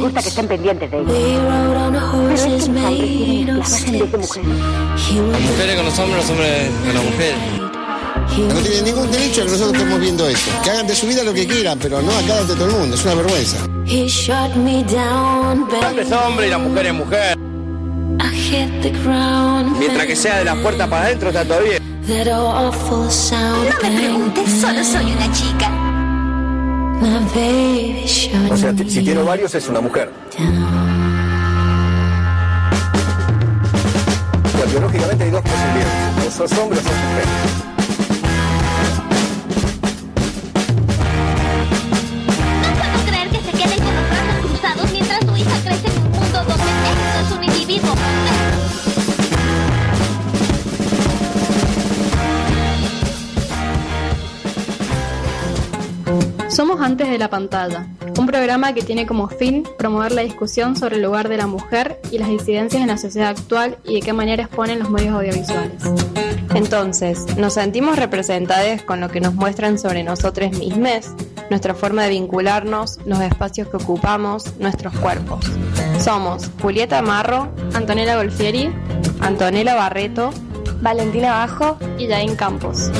gusta que estén pendientes de ellos. Pero es que los hombres tienen esclavas en vez de mujeres. Mujeres con los hombres, los hombres con las mujeres. No tienen ningún derecho a que nosotros estemos viendo esto. Que hagan de su vida lo que quieran, pero no acá de todo el mundo. Es una vergüenza. El hombre es hombre y la mujer es mujer. Mientras que sea de la puerta para adentro está todo bien. No me preguntes, solo soy una chica. O sea, si tiene varios es una mujer. O sea, biológicamente hay dos posibilidades. O sos hombre o sos mujer. De la Pantalla, un programa que tiene como fin promover la discusión sobre el lugar de la mujer y las disidencias en la sociedad actual y de qué manera exponen los medios audiovisuales. Entonces, nos sentimos representadas con lo que nos muestran sobre nosotros mismos, nuestra forma de vincularnos, los espacios que ocupamos, nuestros cuerpos. Somos Julieta Marro, Antonella Golfieri Antonella Barreto, Valentina Bajo y Jain Campos.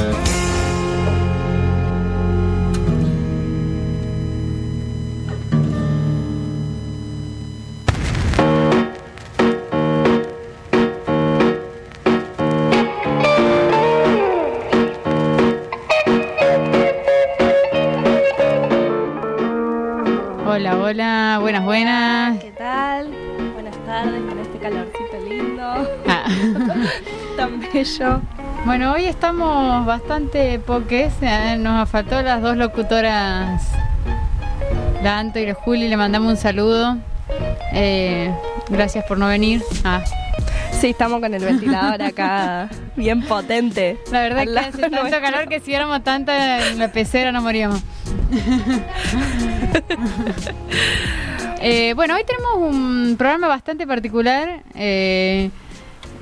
Bueno, hoy estamos bastante poques. eh, Nos faltó las dos locutoras, la Anto y la Juli. Le mandamos un saludo. Eh, gracias por no venir. Ah, Sí, estamos con el ventilador acá, bien potente. la verdad que hace tanto nuestro. calor que si éramos tanta en la pecera no moríamos. Eh, bueno, hoy tenemos un programa bastante particular. Eh,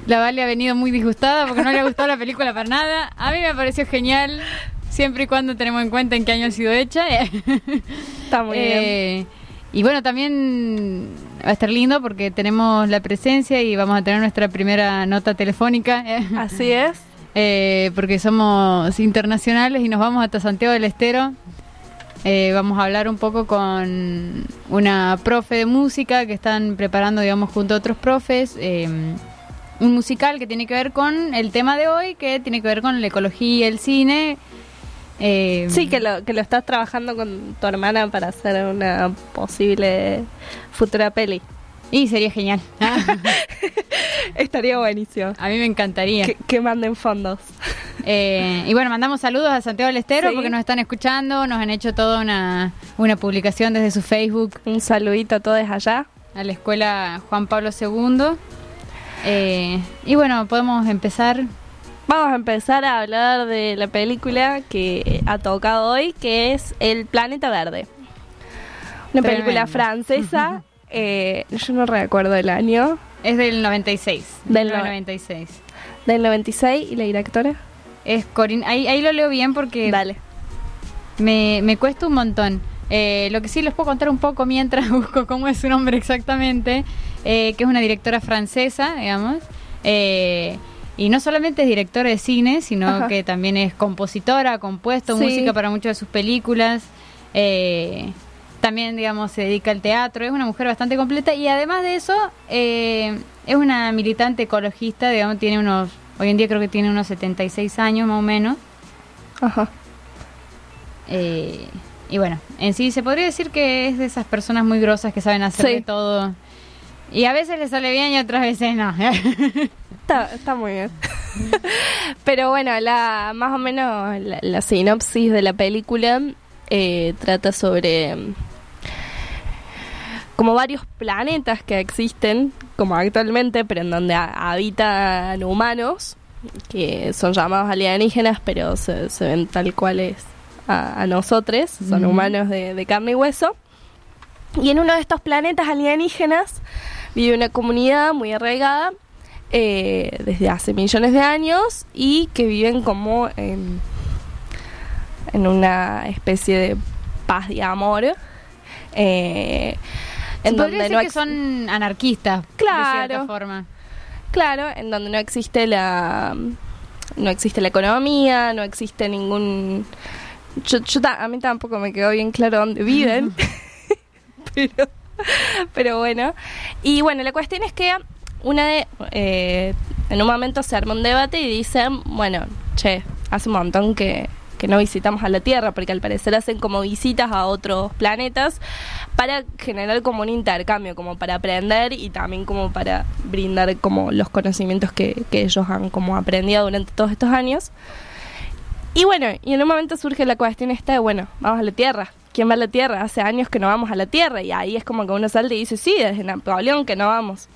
la Vale ha venido muy disgustada porque no le ha gustado la película para nada. A mí me pareció genial, siempre y cuando tenemos en cuenta en qué año ha sido hecha. Está muy bien. Eh, y bueno, también va a estar lindo porque tenemos la presencia y vamos a tener nuestra primera nota telefónica. Así es. Eh, porque somos internacionales y nos vamos hasta Santiago del Estero. Eh, vamos a hablar un poco con una profe de música que están preparando, digamos, junto a otros profes, eh, un musical que tiene que ver con el tema de hoy, que tiene que ver con la ecología, el cine. Eh, Sí, que lo, que lo estás trabajando con tu hermana para hacer una posible futura peli. Y sería genial. Estaría buenísimo. A mí me encantaría. Que, que manden fondos. Eh, y bueno, mandamos saludos a Santiago del Estero Sí. porque nos están escuchando, nos han hecho toda una, una publicación desde su Facebook Un saludito a todos allá. a la escuela Juan Pablo II. Eh, y bueno, podemos empezar. Vamos a empezar a hablar de la película que ha tocado hoy, que es El Planeta Verde. Una Tremendo. película francesa. eh, yo no recuerdo el año. Es del 96. Del Del no- 96. Del 96 y la directora. Es Corinne. Ahí, ahí lo leo bien porque Dale. me, me cuesta un montón. Eh, lo que sí les puedo contar un poco mientras busco cómo es su nombre exactamente, eh, que es una directora francesa, digamos. Eh, y no solamente es directora de cine, sino Ajá. que también es compositora, ha compuesto Sí. música para muchas de sus películas. Eh, también, digamos, se dedica al teatro. Es una mujer bastante completa y además de eso, eh, es una militante ecologista, digamos, tiene unos, hoy en día creo que tiene unos 76 años más o menos. Ajá. Eh, y bueno, en sí se podría decir que es de esas personas muy grosas que saben hacer Sí. de todo. Y a veces le sale bien y otras veces no. Está, está muy bien. Pero bueno, la más o menos la, la sinopsis de la película eh, trata sobre mm, como varios planetas que existen, como actualmente, pero en donde ha- habitan humanos, que son llamados alienígenas, pero se, se ven tal cual es a, a nosotros, son humanos de, de carne y hueso. Y en uno de estos planetas alienígenas vive una comunidad muy arraigada eh, desde hace millones de años y que viven como en, en una especie de paz y amor Eh, en donde decir no que son anarquistas, de Claro. cierta forma. Claro, en donde no existe la no existe la economía, no existe ningún yo, yo a mí tampoco me quedó bien claro dónde viven. pero pero bueno. Y bueno, la cuestión es que una de eh, en un momento se arma un debate y dicen, bueno, che, hace un montón que que no visitamos a la Tierra, porque al parecer hacen como visitas a otros planetas para generar como un intercambio, como para aprender y también como para brindar como los conocimientos que, que ellos han como aprendido durante todos estos años. Y bueno, y en un momento surge la cuestión esta de, bueno, vamos a la Tierra. ¿Quién va a la Tierra? Hace años que no vamos a la Tierra y ahí es como que uno salta y dice, sí, desde Napoleón que no vamos.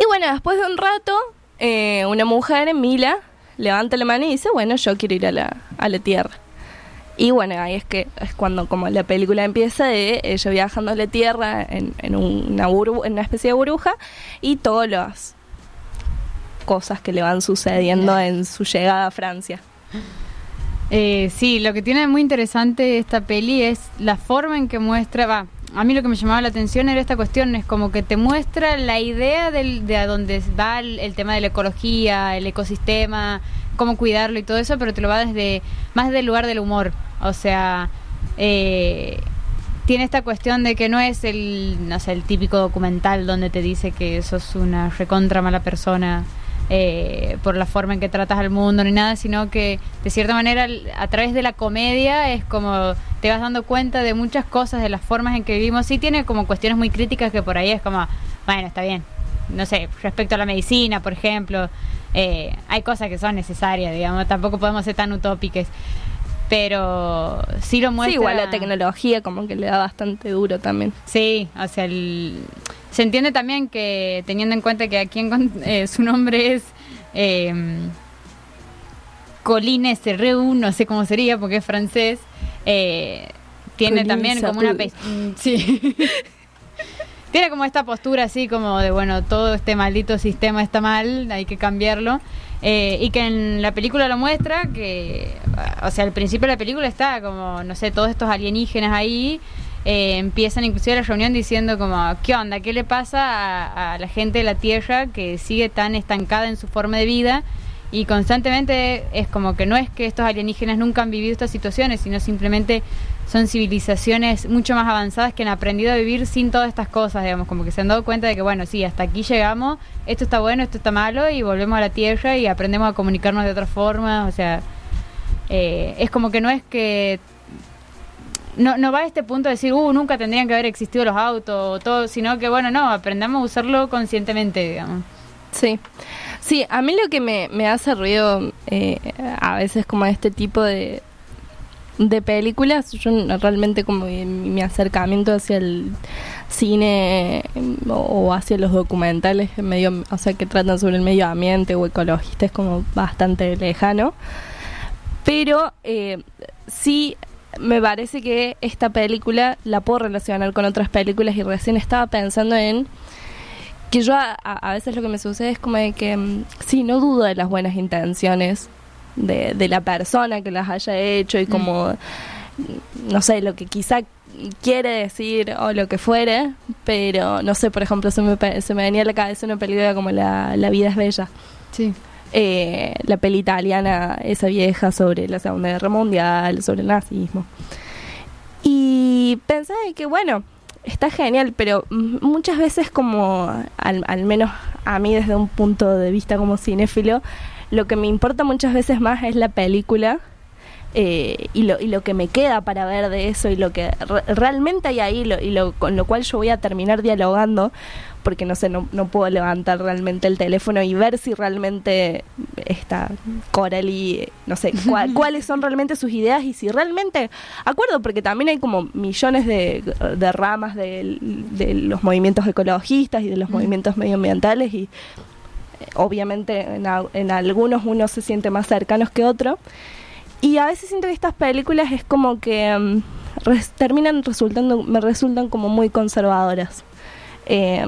Y bueno, después de un rato, eh, una mujer, Mila, levanta la mano y dice, bueno, yo quiero ir a la, a la Tierra. Y bueno, ahí es que es cuando como la película empieza de ella viajando a la Tierra en, en una, en una especie de burbuja y todas las cosas que le van sucediendo en su llegada a Francia. Eh, sí, lo que tiene muy interesante esta peli es la forma en que muestra, va, a mí lo que me llamaba la atención era esta cuestión, es como que te muestra la idea del, de a dónde va el, el tema de la ecología, el ecosistema, cómo cuidarlo y todo eso, pero te lo va desde, más del lugar del humor, o sea, eh, tiene esta cuestión de que no es el, no sé, el típico documental donde te dice que sos una recontra mala persona eh, por la forma en que tratas al mundo ni nada, sino que de cierta manera a través de la comedia es como te vas dando cuenta de muchas cosas, de las formas en que vivimos. Sí tiene como cuestiones muy críticas que por ahí es como, bueno, está bien. No sé, respecto a la medicina, por ejemplo, eh, hay cosas que son necesarias, digamos, tampoco podemos ser tan utópicos. Pero sí lo muestra. Sí, igual la tecnología como que le da bastante duro también. Sí, o sea, el- se entiende también que teniendo en cuenta que aquí en, eh, su nombre es eh, Colin SRU, no sé cómo sería porque es francés, eh, tiene también como una... Mm, Sí. tiene como esta postura así como de, bueno, todo este maldito sistema está mal, hay que cambiarlo. Eh, y que en la película lo muestra que, o sea, al principio de la película está como, no sé, todos estos alienígenas ahí, eh, empiezan inclusive la reunión diciendo como, ¿qué onda? ¿Qué le pasa a, la gente de la Tierra que sigue tan estancada en su forma de vida? Y constantemente es como que no es que estos alienígenas nunca han vivido estas situaciones, sino simplemente son civilizaciones mucho más avanzadas que han aprendido a vivir sin todas estas cosas, digamos, como que se han dado cuenta de que, bueno, sí, hasta aquí llegamos, esto está bueno, esto está malo, y volvemos a la Tierra y aprendemos a comunicarnos de otra forma, o sea, eh, es como que no es que... No, no va a este punto de decir, uh, nunca tendrían que haber existido los autos, todo, sino que, bueno, no, aprendamos a usarlo conscientemente, digamos. Sí, sí, a mí lo que me, me hace ruido eh, a veces como este tipo de, de películas, yo realmente como mi, mi acercamiento hacia el cine o, o hacia los documentales medio, o sea, que tratan sobre el medio ambiente o ecologista es como bastante lejano, pero eh, sí me parece que esta película la puedo relacionar con otras películas y recién estaba pensando en que yo a, a- veces lo que me sucede es como de que mm, sí, no dudo de las buenas intenciones de, de la persona que las haya hecho y como, mm, no sé, lo que quizá quiere decir o lo que fuere, pero no sé, por ejemplo, se me, se me venía a la cabeza una película como La, la vida es bella. Sí. Eh, la peli italiana, esa vieja sobre la Segunda Guerra Mundial, sobre el nazismo. Y de que, bueno, está genial, pero muchas veces como, al, al menos a mí desde un punto de vista como cinéfilo, lo que me importa muchas veces más es la película eh, y, lo, y lo que me queda para ver de eso y lo que re- realmente hay ahí lo- y lo, con lo cual yo voy a terminar dialogando porque no sé, no, no puedo levantar realmente el teléfono y ver si realmente está Coralie, no sé, cuál- cuáles son realmente sus ideas y si realmente, acuerdo, porque también hay como millones de, de ramas de, de los movimientos ecologistas y de los movimientos medioambientales y eh, obviamente en, a- en algunos uno se siente más cercanos que otro. Y a veces siento que estas películas es como que mm, res- terminan resultando, me resultan como muy conservadoras. Eh,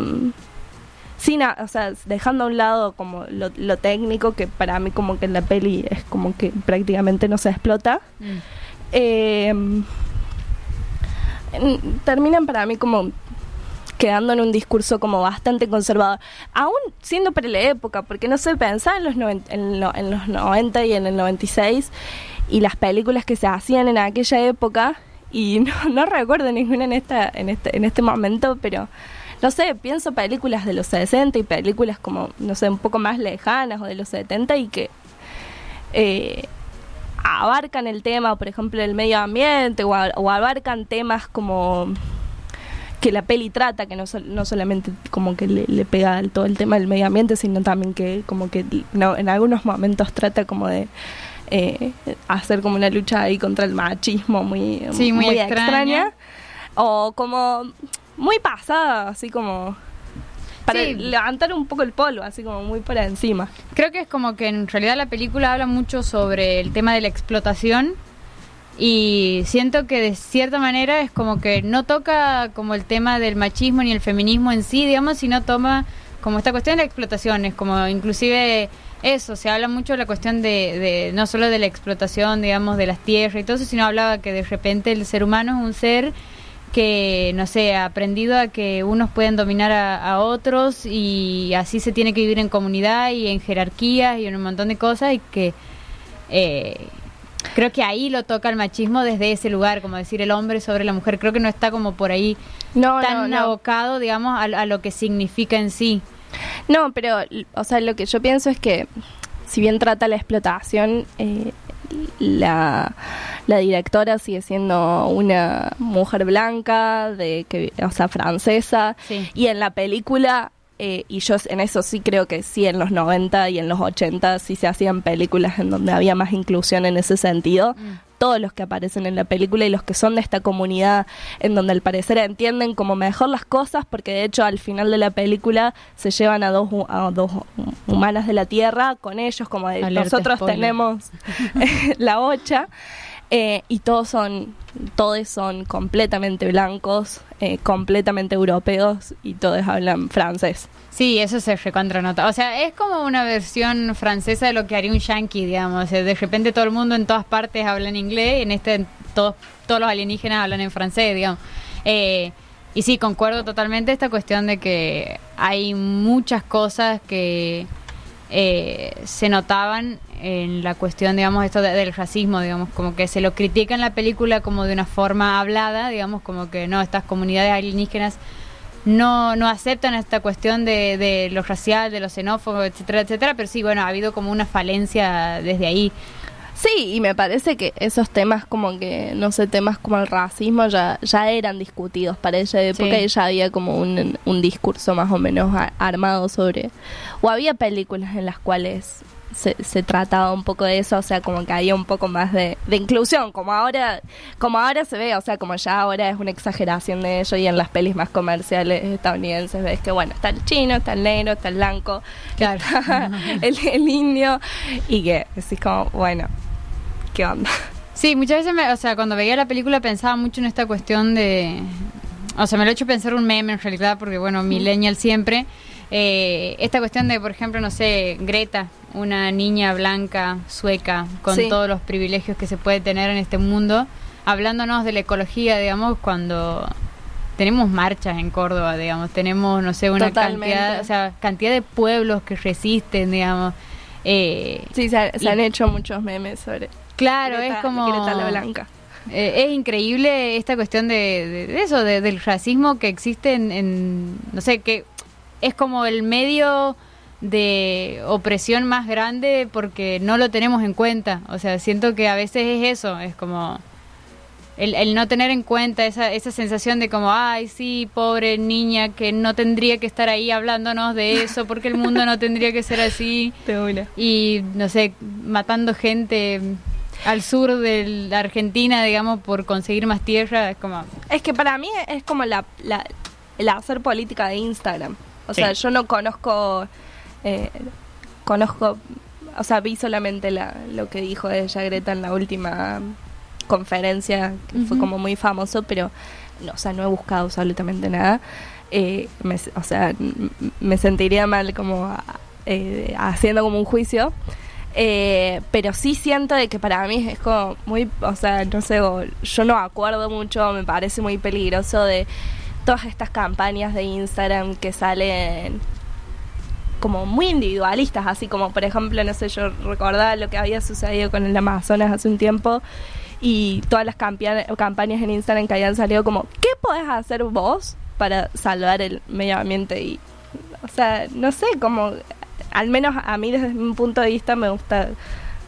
sin, a- o sea, dejando a un lado como lo, lo técnico, que para mí como que en la peli es como que prácticamente no se explota. Eh, en- terminan para mí como quedando en un discurso como bastante conservador, aún siendo para la época, porque no sé, pensaba en los, noven- en, lo- en los 90 y en el 96 y las películas que se hacían en aquella época y no, no recuerdo ninguna en, esta, en, este, en este momento, pero no sé, pienso películas de los 60 y películas como, no sé, un poco más lejanas o de los 70 y que eh, abarcan el tema, por ejemplo, del medio ambiente o, a- o abarcan temas como que la peli trata, que no, no solamente como que le, le pega al todo el tema del medio ambiente, sino también que como que no, en algunos momentos trata como de eh, hacer como una lucha ahí contra el machismo muy, Sí, muy extraña. O como muy pasada, así como para Sí. levantar un poco el polvo, así como muy por encima. Creo que es como que en realidad la película habla mucho sobre el tema de la explotación y siento que de cierta manera es como que no toca como el tema del machismo ni el feminismo en sí, digamos, sino toma como esta cuestión de la explotación, es como inclusive eso, se habla mucho de la cuestión de, de no solo de la explotación, digamos, de las tierras y todo eso, sino hablaba que de repente el ser humano es un ser que, no sé, ha aprendido a que unos pueden dominar a, a otros y así se tiene que vivir en comunidad y en jerarquías y en un montón de cosas y que eh, creo que ahí lo toca el machismo desde ese lugar, como decir el hombre sobre la mujer, creo que no está como por ahí No, tan no, no. abocado, digamos, a, a lo que significa en sí. No, pero, o sea, lo que yo pienso es que, si bien trata la explotación, eh, la, la directora sigue siendo una mujer blanca, de que, o sea, francesa, Sí. y en la película, eh, y yo en eso sí creo que sí, en los 90 y en los 80 sí se hacían películas en donde había más inclusión en ese sentido. Todos los que aparecen en la película y los que son de esta comunidad, en donde al parecer entienden como mejor las cosas, porque de hecho al final de la película se llevan a dos, a dos hu- humanas de la Tierra con ellos, como de, Alerta nosotros spoiler. tenemos la ocha. Eh, y todos son, todos son completamente blancos, eh, completamente europeos y todos hablan francés. Sí, eso se recontranota. O sea, es como una versión francesa de lo que haría un yankee, digamos. De repente todo el mundo en todas partes habla en inglés, en este todos todos los alienígenas hablan en francés, digamos. Eh, y sí, concuerdo totalmente esta cuestión de que hay muchas cosas que se notaban en la cuestión, digamos, esto de- del racismo, digamos, como que se lo critica en la película como de una forma hablada, digamos, como que no, estas comunidades alienígenas no, no aceptan esta cuestión de, de lo racial, de lo xenófobo, etcétera, etcétera, pero sí, bueno, ha habido como una falencia desde ahí. Sí, y me parece que esos temas como que, no sé, temas como el racismo ya, ya eran discutidos para esa época Sí. y ya había como un, un discurso más o menos a- armado sobre... O había películas en las cuales se, se trataba un poco de eso, o sea, como que había un poco más de, de inclusión, como ahora, como ahora se ve, o sea, como ya ahora es una exageración de ello y en las pelis más comerciales estadounidenses ves que, bueno, está el chino, está el negro, está el blanco, Claro. está el, el indio y que decís como, bueno, ¿qué onda? Sí, muchas veces, me, o sea, cuando veía la película pensaba mucho en esta cuestión de... O sea, me lo he hecho pensar un meme en realidad, porque bueno, millennial siempre. Eh, esta cuestión de, por ejemplo, no sé, Greta, una niña blanca, sueca, con Sí. todos los privilegios que se puede tener en este mundo, hablándonos de la ecología, digamos, cuando tenemos marchas en Córdoba, digamos, tenemos, no sé, una Totalmente. cantidad, o sea, cantidad de pueblos que resisten, digamos. Eh, Sí, se, se Y- han hecho muchos memes sobre claro, Greta- es como... Greta la Blanca. Eh, es increíble esta cuestión de, de- de eso, de- del racismo que existe en, en, no sé, que es como el medio de opresión más grande porque no lo tenemos en cuenta. O sea, siento que a veces es eso, es como el, el no tener en cuenta esa, esa sensación de como, ay, sí, pobre niña que no tendría que estar ahí hablándonos de eso porque el mundo no tendría que ser así y no sé, matando gente al sur de la Argentina, digamos, por conseguir más tierra, es como... Es que para mí es como la, la, el hacer política de Instagram. O Sí. sea, yo no conozco, eh, conozco, o sea, vi solamente la, lo que dijo ella Greta en la última conferencia, que fue como muy famoso, pero, no, o sea, no he buscado absolutamente nada. Eh, me- o sea, me sentiría mal como eh, haciendo como un juicio. Eh, pero sí siento de que para mí es como muy, o sea, no sé, yo no acuerdo mucho, me parece muy peligroso de todas estas campañas de Instagram que salen como muy individualistas, así como por ejemplo, no sé, yo recordaba lo que había sucedido con el Amazonas hace un tiempo y todas las campañas en Instagram que habían salido como, ¿qué podés hacer vos para salvar el medio ambiente? Y, o sea, no sé, como, al menos a mí desde mi punto de vista me gusta,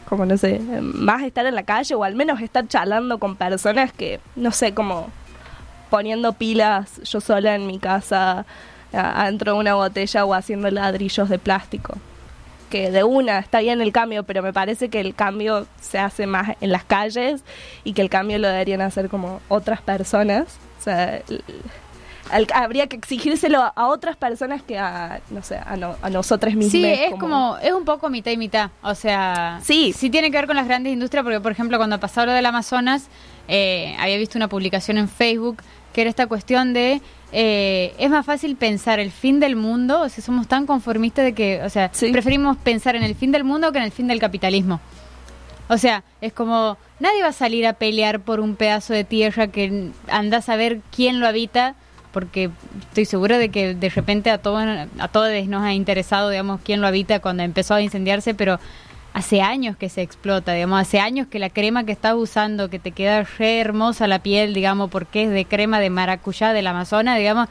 como no sé, más estar en la calle o al menos estar charlando con personas que, no sé, como poniendo pilas yo sola en mi casa adentro de una botella o haciendo ladrillos de plástico. Que de una está bien el cambio, pero me parece que el cambio se hace más en las calles y que el cambio lo deberían hacer como otras personas. O sea, habría que exigírselo a, otras personas que a, no sé, a, no- a nosotras mismas. Sí, es como, es un poco mitad y mitad. O sea, Sí. sí tiene que ver con las grandes industrias, porque por ejemplo cuando pasó lo del Amazonas, eh, había visto una publicación en Facebook que era esta cuestión de eh, es más fácil pensar el fin del mundo, o sea, somos tan conformistas de que, o sea, Sí. preferimos pensar en el fin del mundo que en el fin del capitalismo. O sea, es como nadie va a salir a pelear por un pedazo de tierra que anda a saber quién lo habita, porque estoy segura de que de repente a todos a todos nos ha interesado, digamos, quién lo habita cuando empezó a incendiarse, pero hace años que se explota, digamos, hace años que la crema que estás usando, que te queda re hermosa la piel, digamos, porque es de crema de maracuyá del Amazonas, digamos,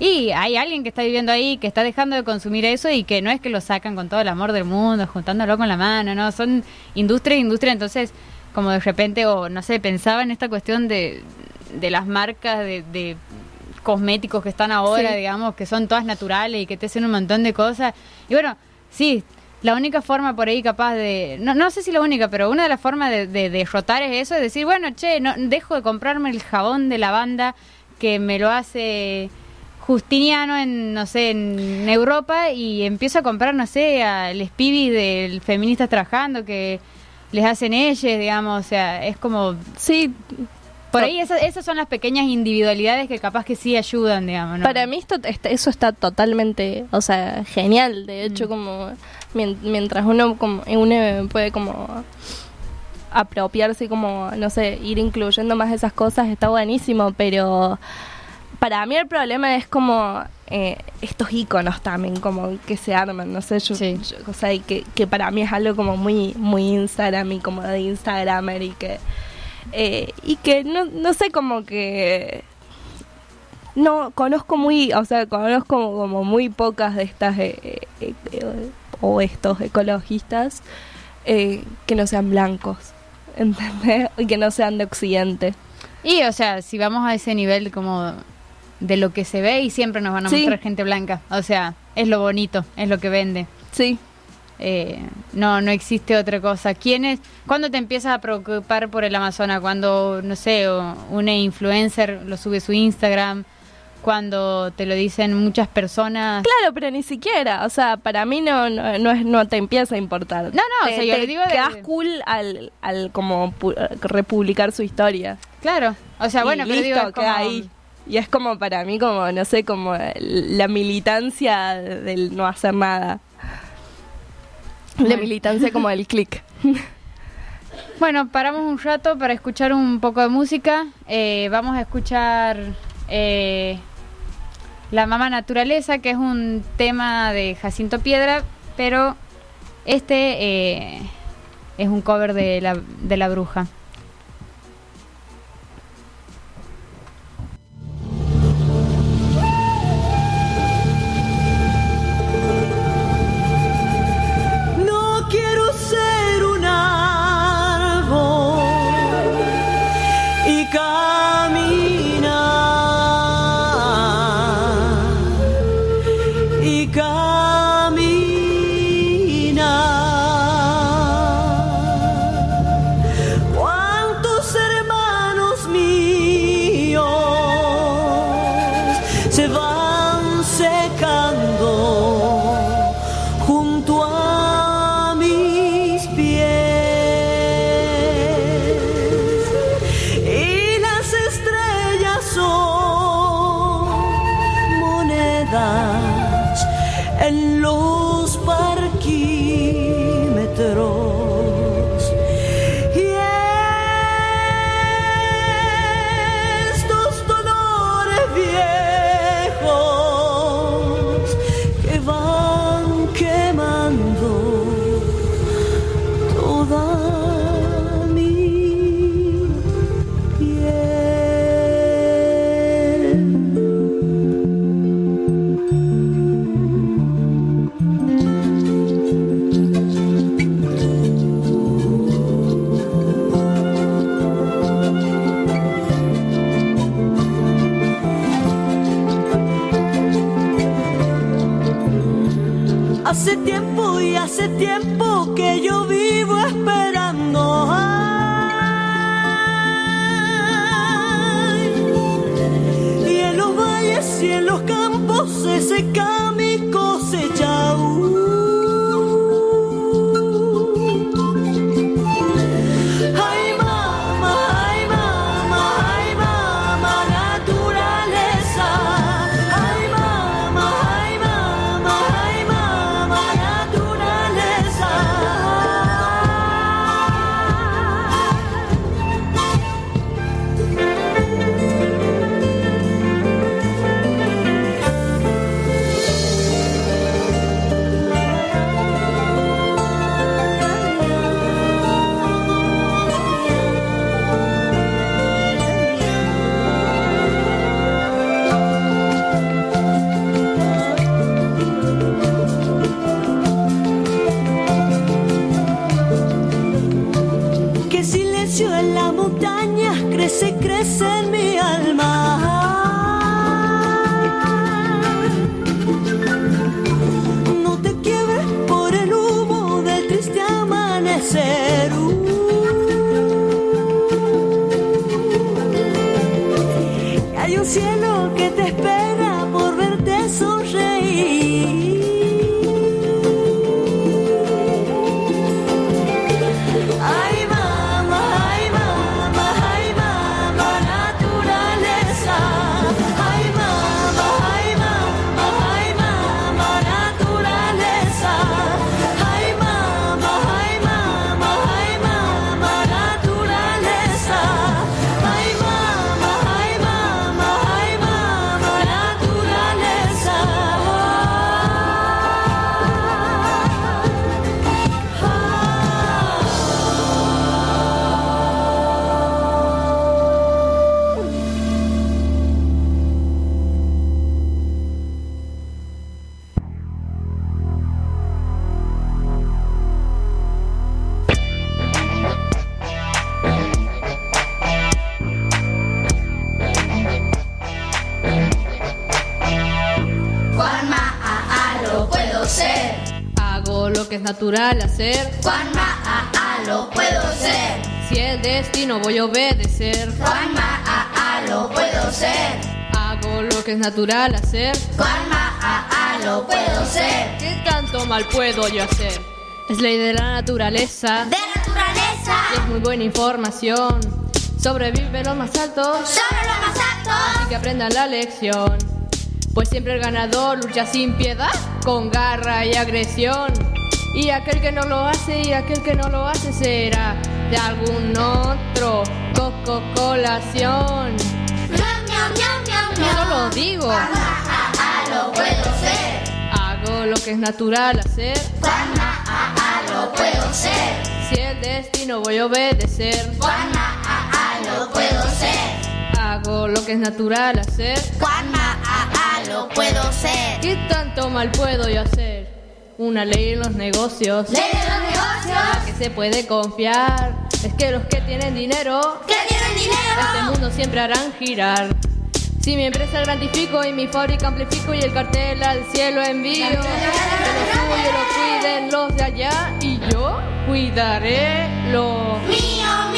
y hay alguien que está viviendo ahí, que está dejando de consumir eso y que no es que lo sacan con todo el amor del mundo, juntándolo con la mano, no, son industria, industria, entonces como de repente, o no sé, pensaba en esta cuestión de, de las marcas de, de cosméticos que están ahora, Sí. digamos, que son todas naturales y que te hacen un montón de cosas. Y bueno, sí, la única forma por ahí capaz de, no, no sé si la única, pero una de las formas de, de derrotar es eso, es decir, bueno, che, no, dejo de comprarme el jabón de lavanda que me lo hace Justiniano en, no sé, en Europa y empiezo a comprar, no sé, al Spivi del Feministas Trabajando que les hacen ellos, digamos, o sea, es como... Sí, Por ahí esas, esas son las pequeñas individualidades que capaz que sí ayudan, digamos, ¿no? Para mí esto, este- eso está totalmente, o sea, genial. De hecho, como mien- mientras uno, como, uno puede como apropiarse, como, no sé, ir incluyendo más esas cosas, está buenísimo, pero para mí el problema es como eh, estos iconos también, como que se arman, no sé, yo, Sí. yo- o sea, y que, que para mí es algo como muy, muy Instagram y como de Instagramer y que, eh, y que no, no sé, como que no conozco muy, o sea, conozco como, como muy pocas de estas eh, eh, eh, o estos ecologistas eh, que no sean blancos, ¿entendés? Y que no sean de Occidente. Y, o sea, si vamos a ese nivel como de lo que se ve y siempre nos van a Sí. mostrar gente blanca. O sea, es lo bonito, es lo que vende. Sí. Eh, no, no existe otra cosa. ¿Quién es? ¿Cuándo te empiezas a preocupar por el Amazonas? Cuando, no sé, o una influencer lo sube a su Instagram, cuando te lo dicen muchas personas. Claro, pero ni siquiera, o sea, para mí no no, no, es, no te empieza a importar. No, no, o Te- sea, yo te le digo de- quedas cool al, al como pu- republicar su historia. Claro, o sea, Y bueno, pero digo, listo, es queda como- ahí. Y es como para mí, como, no sé, como la militancia del no hacer nada. La Bueno. militancia como del click. Bueno, paramos un rato para escuchar un poco de música. Eh, vamos a escuchar eh, La Mamá Naturaleza, que es un tema de Jacinto Piedra, pero este eh, es un cover de la, de la bruja. Natural hacer. Juanma, a, a, lo puedo ser. Si el destino voy a obedecer. Juanma, a, a, lo puedo ser. Hago lo que es natural hacer. Juanma, a, a, lo puedo ser. ¿Qué tanto mal puedo yo hacer? Es ley de la naturaleza. De naturaleza. Y es muy buena información. Sobrevive los más altos. Sobre lo más alto. Así que aprendan la lección. Pues siempre el ganador lucha sin piedad, con garra y agresión. Y aquel que no lo hace y aquel que no lo hace será de algún otro coco colación. Miau, miau, miau, miau, miau. Yo lo digo. Juanma, a, a, lo puedo ser. Hago lo que es natural hacer. A, lo puedo ser. Si el destino voy a obedecer. A, lo puedo ser. Hago lo que es natural hacer. Juanma, a, a, lo puedo ser. ¿Qué tanto mal puedo yo hacer? Una ley en los negocios. Ley de los negocios. Que se puede confiar. Es que los que tienen dinero. Que tienen dinero. Este mundo siempre harán girar. Si mi empresa gratifico y mi fábrica amplifico y el cartel al cielo envío, que lo suyo lo cuiden los de allá y yo cuidaré lo mío, mío, mío.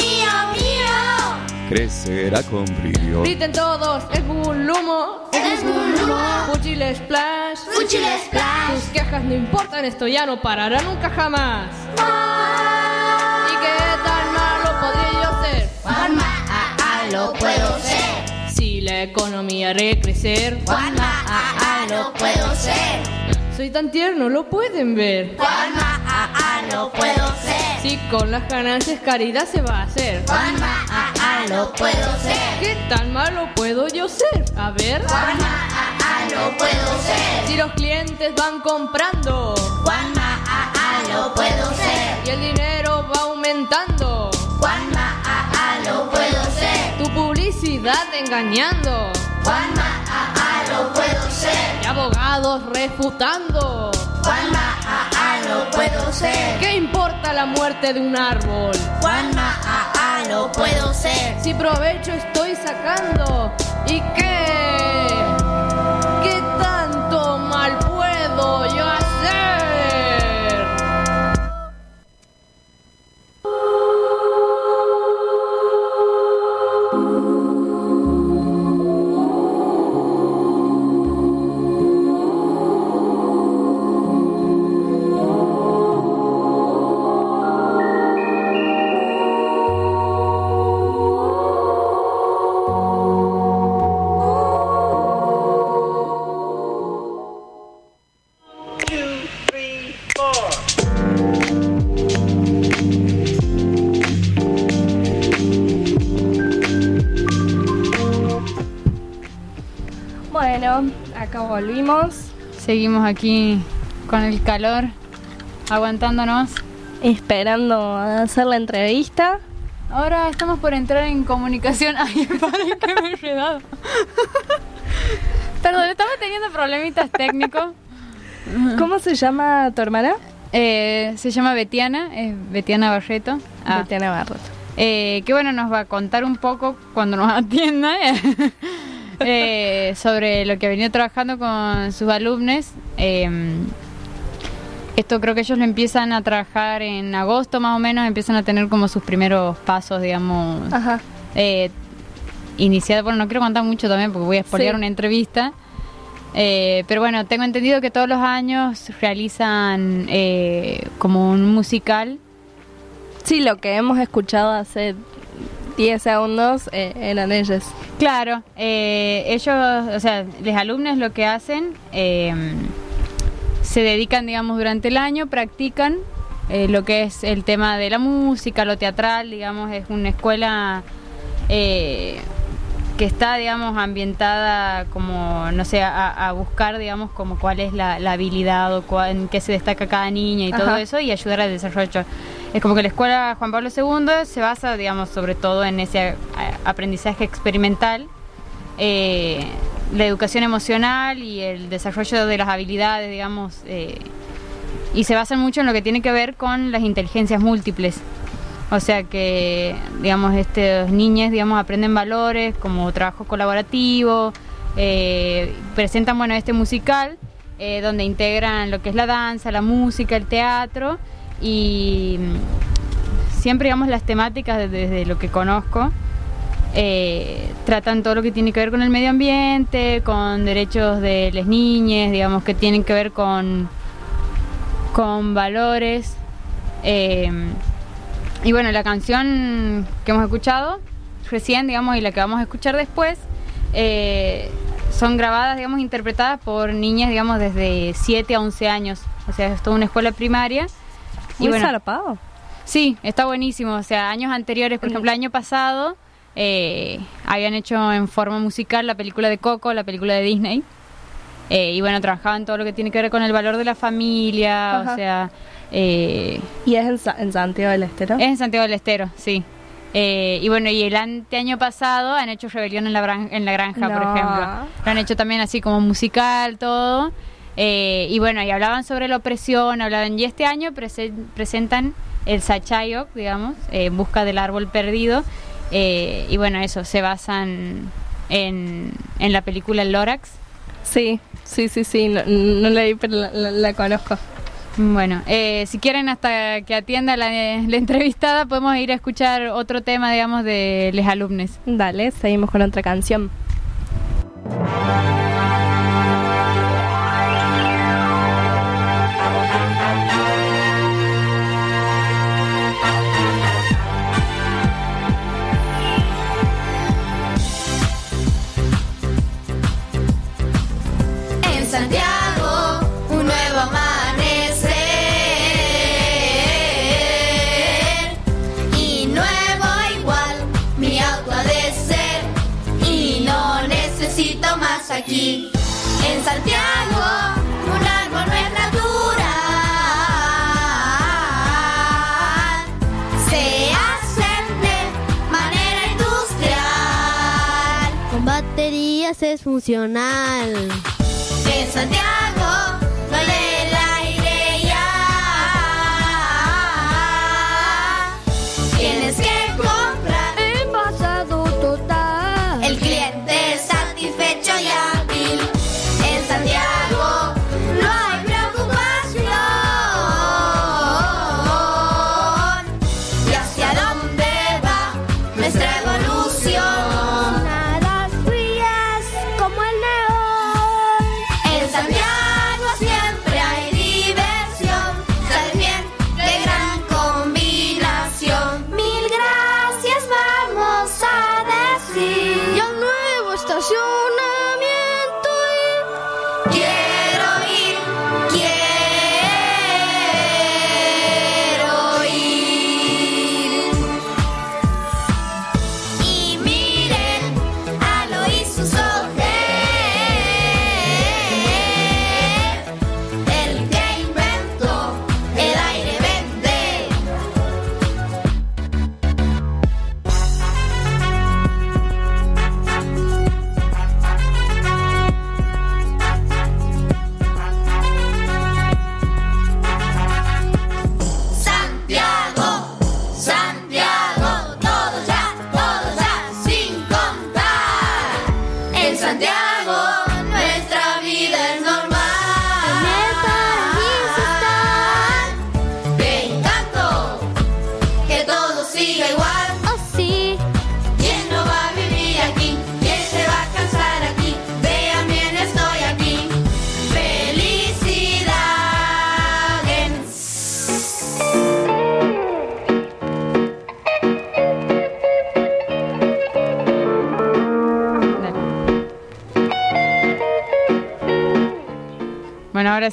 Crecerá con brillo. Griten todos, es Bulumo, es Bulumo, Fuchile Splash, Fuchile Splash. Tus quejas no importan, esto ya no parará nunca jamás. ¿Y qué tan malo podría yo ser? Juanma, a, a, lo puedo ser. Si la economía haré crecer. Juanma, a, a, lo puedo ser. Soy tan tierno, lo pueden ver. Juanma, a, a, lo puedo ser. Si con las ganancias caridad se va a hacer. Juanma, a, a, lo puedo ser. ¿Qué tan malo puedo yo ser? A ver. Juanma, a, a, lo puedo ser. Si los clientes van comprando. Juanma, a, a, lo puedo ser. Y el dinero va aumentando. Juanma, a, a, lo puedo ser. Tu publicidad engañando. Juanma, a, a, lo puedo ser. Y abogados refutando. Juanma, a, a, lo puedo ser. ¿Qué importa la muerte de un árbol? Juanma, a, a, lo puedo ser. Si provecho estoy sacando. ¿Y qué? Bueno, acá volvimos. Seguimos aquí con el calor, aguantándonos. Esperando hacer la entrevista. Ahora estamos por entrar en comunicación. Ay, padre, que me he enredado. Perdón, estaba teniendo problemitas técnicos. ¿Cómo se llama tu hermana? Eh, se llama Betiana, es Betiana Barreto. Ah. Betiana Barreto. Eh, que bueno, nos va a contar un poco cuando nos atienda eh, sobre lo que ha venido trabajando con sus alumnos. Eh, esto creo que ellos lo empiezan a trabajar en agosto más o menos, empiezan a tener como sus primeros pasos, digamos, Ajá. eh, iniciados. Bueno, no quiero contar mucho también porque voy a spoilear Sí. una entrevista. Eh, pero bueno, tengo entendido que todos los años realizan eh, como un musical. Sí, lo que hemos escuchado hace 10 segundos eh, eran ellos. Claro, eh, ellos, o sea, los alumnos lo que hacen, eh, se dedican, digamos, durante el año, practican eh, lo que es el tema de la música, lo teatral, digamos, es una escuela eh, que está, digamos, ambientada como, no sé, a, a buscar, digamos, como cuál es la, la habilidad o cua- en qué se destaca cada niña y todo eso y ayudar al desarrollo. Es como que la escuela Juan Pablo II se basa, digamos, sobre todo en ese a- aprendizaje experimental, eh, la educación emocional y el desarrollo de las habilidades, digamos, eh, y se basan mucho en lo que tiene que ver con las inteligencias múltiples. O sea que, digamos, estos niños, digamos, aprenden valores como trabajo colaborativo, eh, presentan, bueno, este musical, eh, donde integran lo que es la danza, la música, el teatro, y mm, siempre, digamos, las temáticas desde, lo que conozco, eh, tratan todo lo que tiene que ver con el medio ambiente, con derechos de las niñas, digamos, que tienen que ver con, con valores. eh, y bueno, la canción que hemos escuchado recién, digamos, y la que vamos a escuchar después, eh, son grabadas, digamos, interpretadas por niñas, digamos, desde 7 a 11 años. O sea, es toda una escuela primaria. Muy zarpado. Sí, está buenísimo. O sea, años anteriores, por ejemplo, el año pasado, eh, habían hecho en forma musical la película de Coco, la película de Disney. Eh, y bueno, trabajaban todo lo que tiene que ver con el valor de la familia, Ajá. o sea... eh, ¿Y es en, Sa- en Santiago del Estero? es en Santiago del Estero, sí. Eh, y bueno, y el anteaño pasado han hecho Rebelión en la, en la Granja, por ejemplo. Lo han hecho también así como musical, todo. Eh, y bueno, y hablaban sobre la opresión, hablaban. Y este año prese- presentan el Sachayok, digamos, eh, en busca del árbol perdido. Eh, y bueno, eso, se basan en, en la película El Lorax. Sí, sí, sí, sí. No, no la vi, pero la, la- la conozco. Bueno, eh, si quieren hasta que atienda la, la entrevistada, podemos ir a escuchar otro tema, digamos, de los alumnos. Dale, seguimos con otra canción.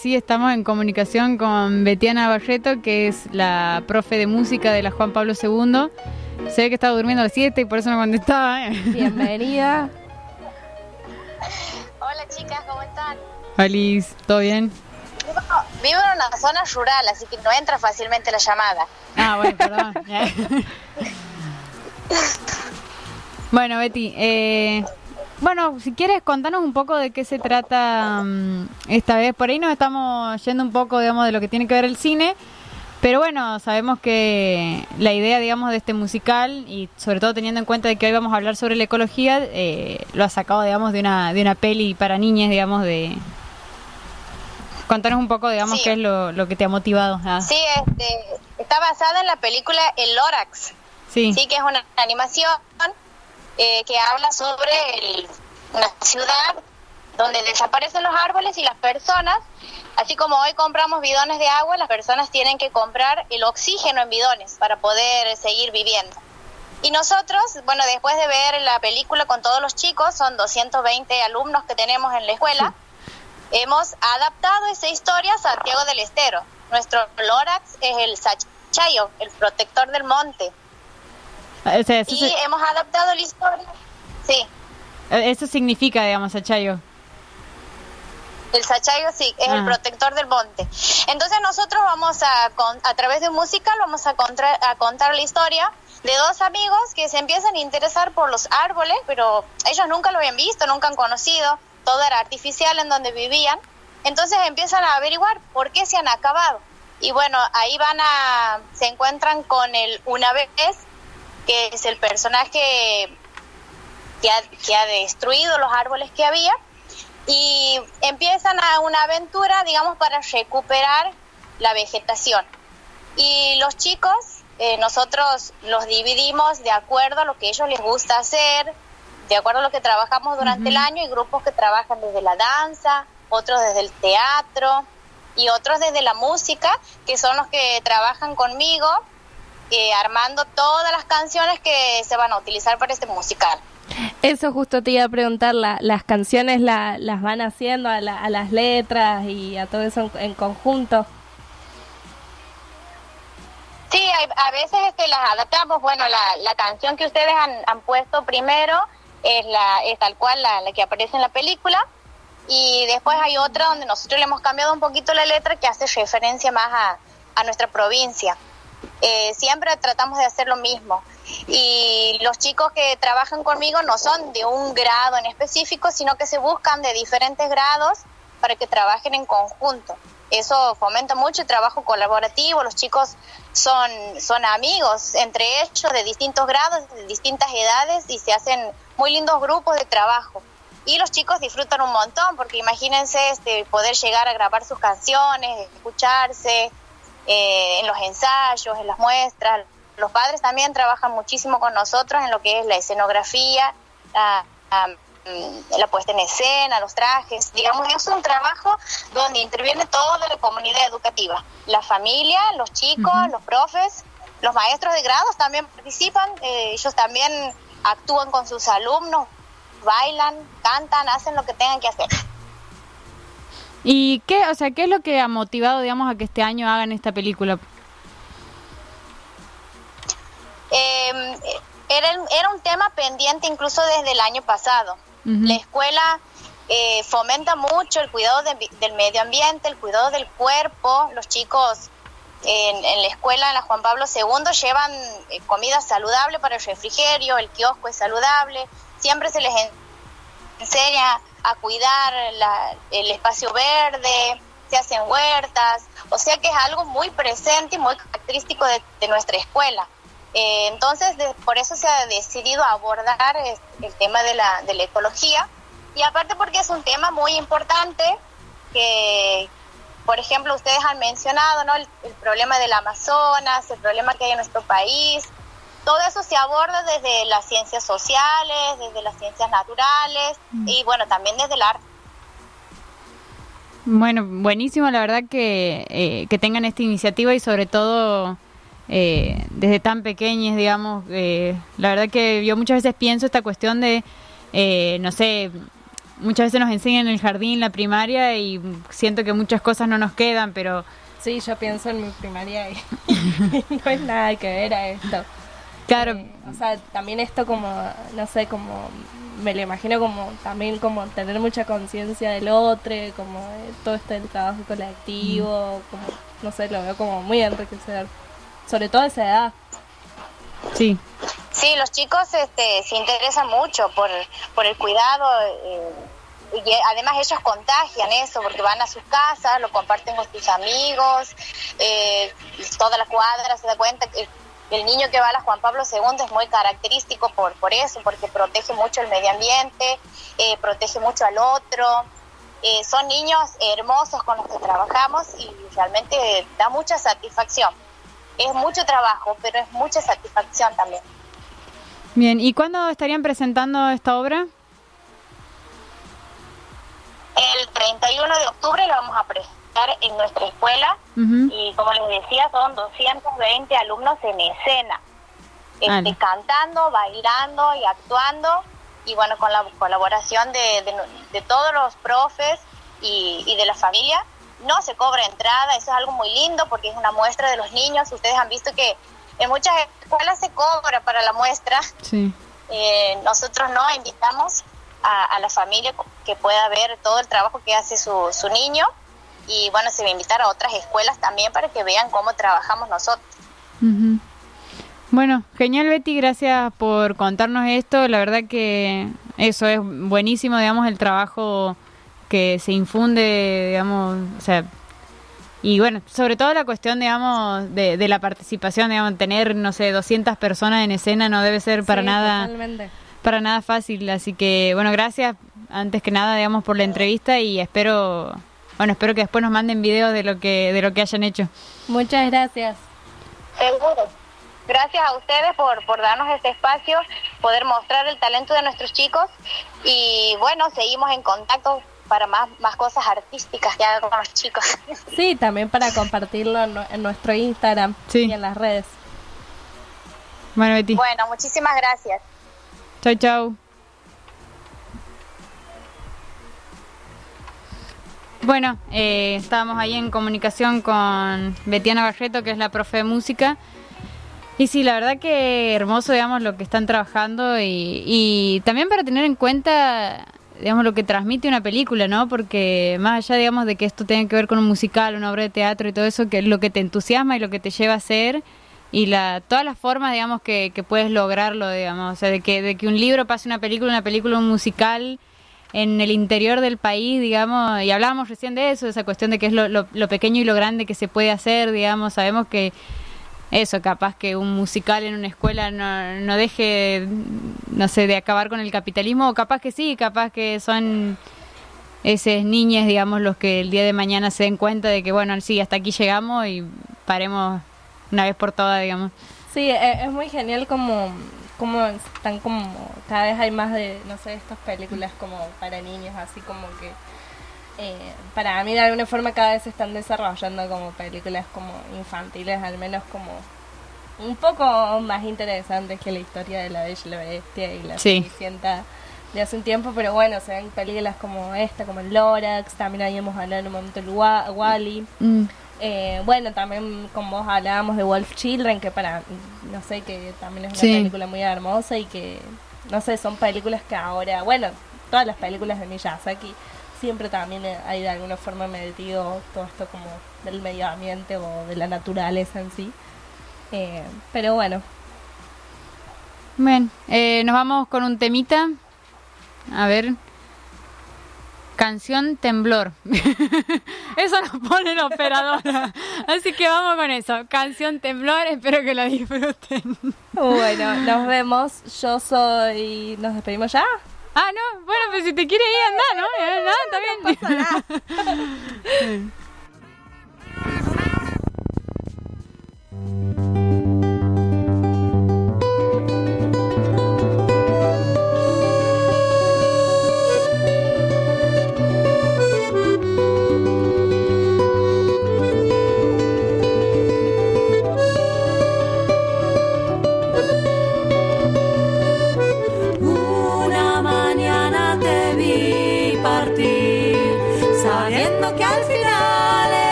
Sí estamos en comunicación con Betiana Barreto, que es la profe de música de la Juan Pablo II. Se ve que estaba durmiendo a las 7 y por eso no contestaba. ¿eh? Bienvenida. Hola chicas, ¿cómo están? Alice, ¿todo bien? Vivo, vivo en una zona rural, así que no entra fácilmente la llamada. Ah, bueno, perdón. bueno, Betty, eh, bueno, si quieres contanos un poco de qué se trata mm, esta vez. Por ahí nos estamos yendo un poco, digamos, de lo que tiene que ver el cine. Pero bueno, sabemos que la idea, digamos, de este musical y sobre todo teniendo en cuenta de que hoy vamos a hablar sobre la ecología, eh, lo ha sacado, digamos, de una de una peli para niñas, digamos, de contanos un poco, digamos, Sí. qué es lo, lo que te ha motivado. a- Sí, este, está basada en la película El Lorax. Sí. que es una animación eh, que habla sobre el- una ciudad donde desaparecen los árboles y las personas, así como hoy compramos bidones de agua, las personas tienen que comprar el oxígeno en bidones para poder seguir viviendo. Y nosotros, bueno, después de ver la película con todos los chicos, son 220 alumnos que tenemos en la escuela, hemos adaptado esa historia a Santiago del Estero. Nuestro Lorax es el Sachayo, el protector del monte. O sea, eso, Y se- hemos adaptado la historia. Sí, eso significa, digamos, Achayo. el Sachayo sí, es el Ah. protector del monte. Entonces nosotros vamos a, con- a través de un musical, vamos a, contra- a contar la historia de dos amigos que se empiezan a interesar por los árboles, pero ellos nunca lo habían visto, nunca han conocido, todo era artificial en donde vivían. Entonces empiezan a averiguar por qué se han acabado. Y bueno, ahí van a, se encuentran con el una vez, que es el personaje que ha, que ha destruido los árboles que había y empiezan a una aventura, digamos, para recuperar la vegetación. Y los chicos, eh, nosotros los dividimos de acuerdo a lo que a ellos les gusta hacer, de acuerdo a lo que trabajamos durante el año, y grupos que trabajan desde la danza, otros desde el teatro y otros desde la música, que son los que trabajan conmigo, eh, armando todas las canciones que se van a utilizar para este musical. Eso justo te iba a preguntar, la- las canciones la- las van haciendo a, la- a las letras y a todo eso en, en conjunto. Sí, hay- a veces este, las adaptamos. Bueno, la, canción que ustedes han, han puesto primero es, la, es tal cual la, la que aparece en la película. Y después hay otra donde nosotros le hemos cambiado un poquito la letra que hace referencia más a, a nuestra provincia. Eh, siempre tratamos de hacer lo mismo. Y los chicos que trabajan conmigo no son de un grado en específico, sino que se buscan de diferentes grados para que trabajen en conjunto. Eso fomenta mucho el trabajo colaborativo. Los chicos son, son amigos entre ellos de distintos grados, de distintas edades y se hacen muy lindos grupos de trabajo. Y los chicos disfrutan un montón porque imagínense este, poder llegar a grabar sus canciones, escucharse eh, en los ensayos, en las muestras. Los padres también trabajan muchísimo con nosotros en lo que es la escenografía, la, la, mm, la puesta en escena, los trajes. Digamos, es un trabajo donde interviene toda la comunidad educativa. La familia, los chicos, los profes, los maestros de grados también participan. eh, ellos también actúan con sus alumnos, bailan, cantan, hacen lo que tengan que hacer. ¿Y qué, o sea, qué es lo que ha motivado, digamos, a que este año hagan esta película? Eh, era, era un tema pendiente incluso desde el año pasado. La escuela eh, fomenta mucho el cuidado de- del medio ambiente, el cuidado del cuerpo. Los chicos en, en la escuela, en la Juan Pablo II, llevan eh, comida saludable para el refrigerio, el kiosco es saludable. Siempre se les en- enseña a cuidar el espacio verde, se hacen huertas, o sea que es algo muy presente y muy característico de, nuestra escuela. Eh, entonces, de- por eso se ha decidido abordar es- el tema de la, de la ecología y aparte porque es un tema muy importante que, por ejemplo, ustedes han mencionado ¿no? el, el problema del Amazonas, el problema que hay en nuestro país. Todo eso se aborda desde las ciencias sociales, desde las ciencias naturales y bueno, también desde el arte. Bueno, buenísimo, la verdad que, eh, que tengan esta iniciativa y sobre todo eh, desde tan pequeños, digamos, eh, la verdad que yo muchas veces pienso esta cuestión de, eh, no sé, muchas veces nos enseñan en el jardín, la primaria y siento que muchas cosas no nos quedan, pero... Sí, yo pienso en mi primaria y no es nada que ver a esto. Claro. Eh, o sea, también esto como, no sé, como me lo imagino como también como tener mucha conciencia del otro, como eh, todo este el trabajo colectivo, como, no sé, lo veo como muy enriquecedor. Sobre todo a esa edad. Sí. Sí, los chicos este, se interesan mucho por, por el cuidado eh, y además ellos contagian eso porque van a sus casas, lo comparten con sus amigos, eh, toda la cuadra se da cuenta que el niño que va a la Juan Pablo II es muy característico por, por eso, porque protege mucho el medio ambiente, eh, protege mucho al otro. Eh, son niños hermosos con los que trabajamos y realmente da mucha satisfacción. Es mucho trabajo, pero es mucha satisfacción también. Bien, ¿y cuándo estarían presentando esta obra? El 31 de octubre lo vamos a presentar en nuestra escuela y como les decía son 220 alumnos en escena, este, cantando, bailando y actuando y bueno, con la colaboración de, de- de todos los profes y, y de la familia. No se cobra entrada, eso es algo muy lindo porque es una muestra de los niños. Ustedes han visto que en muchas escuelas se cobra para la muestra. Sí. Eh, nosotros no invitamos a, a la familia que pueda ver todo el trabajo que hace su, su niño y bueno, se va a invitar a otras escuelas también para que vean cómo trabajamos nosotros. Ujú. Bueno, genial Betty, gracias por contarnos esto. La verdad que eso es buenísimo, digamos, el trabajo que se infunde, digamos, o sea, y bueno, sobre todo la cuestión, digamos, de, de la participación, digamos, tener, no sé, 200 personas en escena no debe ser para Sí, nada totalmente. para nada fácil, así que bueno, gracias antes que nada, digamos, por la entrevista y espero, bueno, espero que después nos manden videos de lo que de lo que hayan hecho. Muchas gracias. Seguro. Gracias a ustedes por, por darnos este espacio, poder mostrar el talento de nuestros chicos y bueno, seguimos en contacto para más, más cosas artísticas que hagan con los chicos. Sí, también para compartirlo en, nu- en nuestro Instagram y en las redes. Bueno, Betty. Bueno, muchísimas gracias. Chau, chau. Bueno, eh, estábamos ahí en comunicación con Betiana Barreto, que es la profe de música. Y sí, la verdad que hermoso, digamos, lo que están trabajando y, y también para tener en cuenta, digamos, lo que transmite una película, ¿no? Porque más allá, digamos, de que esto tenga que ver con un musical, una obra de teatro y todo eso, que es lo que te entusiasma y lo que te lleva a hacer y la todas las formas, digamos, que, que puedes lograrlo, digamos, o sea, de que, de que un libro pase una película, una película, un musical en el interior del país, digamos, y hablábamos recién de eso, de esa cuestión de que es lo, lo, lo pequeño y lo grande que se puede hacer, digamos, sabemos que eso, capaz que un musical en una escuela no, no deje, no sé, de acabar con el capitalismo, o capaz que sí, capaz que son esas niñas, digamos, los que el día de mañana se den cuenta de que, bueno, sí, hasta aquí llegamos y paremos una vez por todas, digamos. Sí, e- es muy genial como, como están como, cada vez hay más de, no sé, estas películas como para niños, así como que, eh, para mí de alguna forma cada vez se están desarrollando como películas como infantiles, al menos como un poco más interesantes que la historia de la Bella y la Bestia y la Sí. Cenicienta de hace un tiempo, pero bueno, se ven películas como esta, como el Lorax, también habíamos hablado en un momento el Wa- Wally. Mm. Eh, bueno, también con vos hablábamos de Wolf Children, que para, no sé, que también es una Sí. película muy hermosa y que, no sé, son películas que ahora, bueno, todas las películas de Miyazaki siempre también hay de alguna forma metido todo esto como del medio ambiente o de la naturaleza en sí. Eh, pero bueno, Bien, eh, nos vamos con un temita. A ver. Canción Temblor. eso nos pone la operadora. Así que vamos con eso. Canción Temblor, espero que la disfruten. bueno, nos vemos. Yo soy. ¿Nos despedimos ya? Ah, no, bueno, pues si te quiere ir, anda, ¿no? Eh, nada, está bien. Una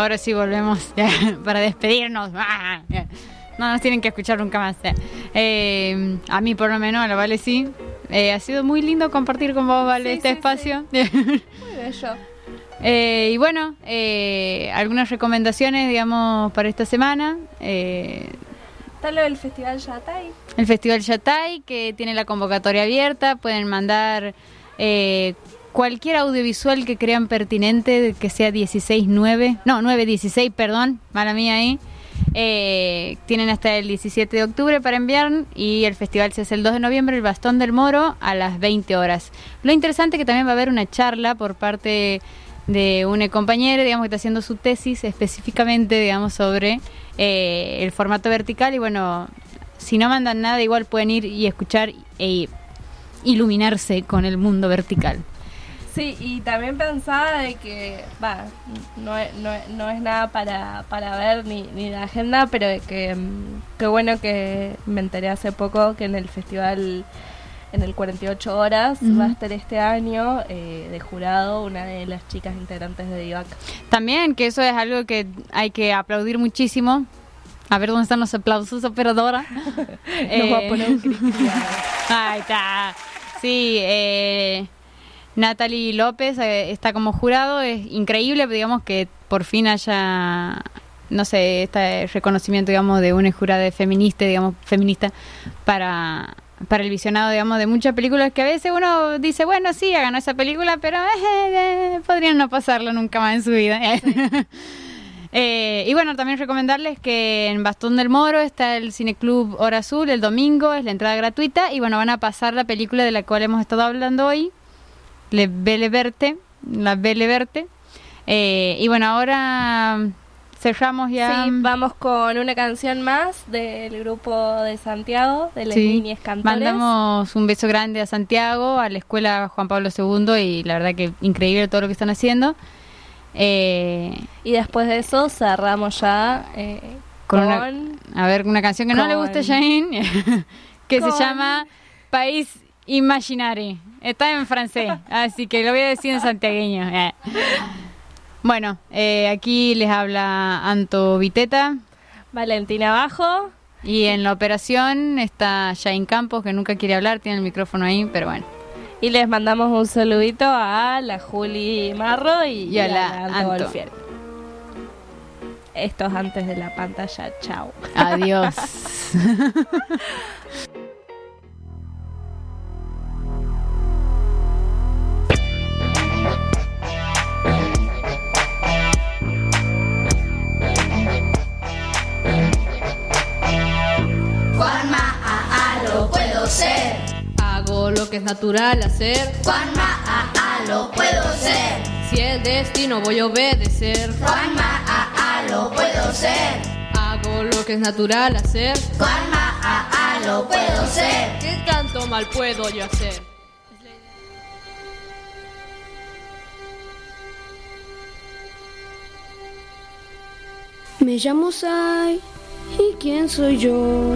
Ahora sí volvemos para despedirnos. No nos tienen que escuchar nunca más. Eh, a mí por lo menos, a la Vale sí. Eh, ha sido muy lindo compartir con vos, Vale, este espacio. Muy bello. Eh, y bueno, algunas recomendaciones, digamos, para esta semana. Está lo del Festival Yatay. el Festival Yatay, que tiene la convocatoria abierta. Pueden mandar cualquier audiovisual que crean pertinente, que sea 16-9, no, 9-16, perdón, mala mía ahí. Eh, tienen hasta el 17 de octubre para enviar y el festival se hace el 2 de noviembre, el Bastón del Moro, a las 20 horas. Lo interesante es que también va a haber una charla por parte de un compañero, digamos, que está haciendo su tesis específicamente, digamos, sobre eh, el formato vertical y bueno, si no mandan nada, igual pueden ir y escuchar e iluminarse con el mundo vertical. Sí, y también pensaba de que, va, no, es- no, no es nada para, para ver ni, ni la agenda, pero que mm, qué bueno que me enteré hace poco que en el festival, en el 48 horas, Ujú. va a estar este año eh, de jurado una de las chicas integrantes de Divac. También que eso es algo que hay que aplaudir muchísimo. A ver dónde están los aplausos, operadora. Nos va a poner un cri-cri Ahí está. Sí, eh, Natalie López eh, está como jurado. Es increíble, digamos, que por fin haya, no sé, este reconocimiento, digamos, de una jurada feminista, digamos, feminista para para el visionado, digamos, de muchas películas que a veces uno dice, bueno, sí, ganó esa película, pero eh, eh, podrían no pasarlo nunca más en su vida. Eh, y bueno, también recomendarles que en Bastón del Moro está el Cineclub Hora Azul el domingo, es la entrada gratuita y bueno, van a pasar la película de la cual hemos estado hablando hoy, Le Belle Verte, la Belle Verte. Eh, y bueno, ahora cerramos ya. Sí, vamos con una canción más del grupo de Santiago, de las Sí, cantores. Mandamos un beso grande a Santiago, a la escuela Juan Pablo II y la verdad que increíble todo lo que están haciendo. Eh, Y después de eso cerramos ya eh, con, con, una, a ver, una canción que no le gusta a Jane, que con- se llama País Imaginary. Está en francés, así que lo voy a decir en santiagueño. Eh. Bueno, eh, aquí les habla Anto Viteta. Valentina Bajo. Y en la operación está Jane Campos, que nunca quiere hablar, tiene el micrófono ahí, pero bueno. Y les mandamos un saludito a la Juli Marro y, Y a la Anto Anto. Golfier. Esto es antes de la pantalla. Chao. Adiós. Juanma, a, a, lo puedo ser. Hago lo que es natural hacer. Juanma, a, a, lo puedo ser. Si es destino voy a obedecer. Juanma, a, a, lo puedo ser. Hago lo que es natural hacer. Juanma, a, a, lo puedo ser. ¿Qué tanto mal puedo yo hacer? Me llamo Sai. ¿Y quién soy yo?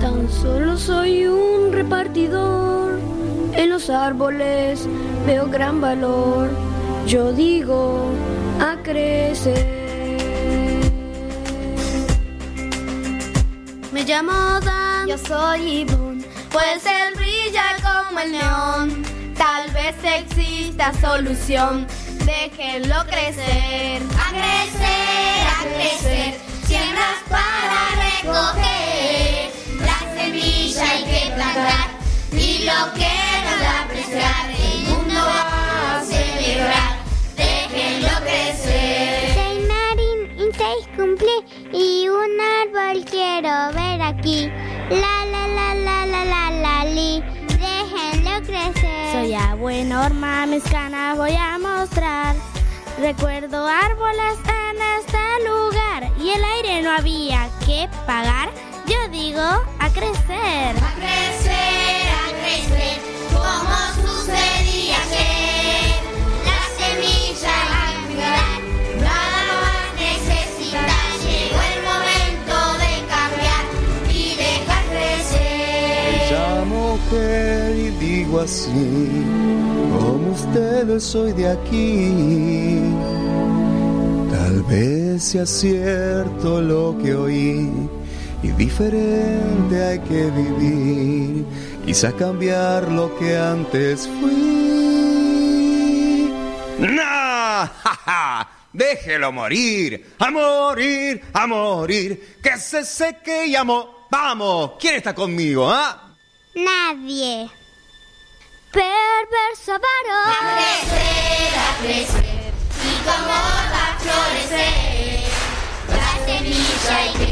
Tan solo soy un repartidor. En los árboles veo gran valor. Yo digo a crecer. Me llamo Dan. Yo soy Ivonne. Pues él brilla como el neón. Tal vez exista solución. Déjenlo crecer. A crecer, a crecer. Siembras para recoger. La semilla hay que plantar. Y lo que nos da apreciar. El mundo va a celebrar. Déjenlo crecer. Soy Marin y seis cumplí y un árbol quiero ver aquí. La la la la la la la li, déjenlo crecer. Soy abuelo Norma, mis canas voy a mostrar. Recuerdo árboles en este lugar y el aire no había que pagar. Yo digo a crecer. A crecer, a crecer, como sucedía así, como ustedes soy de aquí. Tal vez sea cierto lo que oí y diferente hay que vivir, quizá cambiar lo que antes fui. ¡No! Déjelo morir, a morir, a morir, que se seque y amo. Vamos, ¿quién está conmigo, ah? Nadie. Perverso varón. A crecer, y como va a florecer, la semilla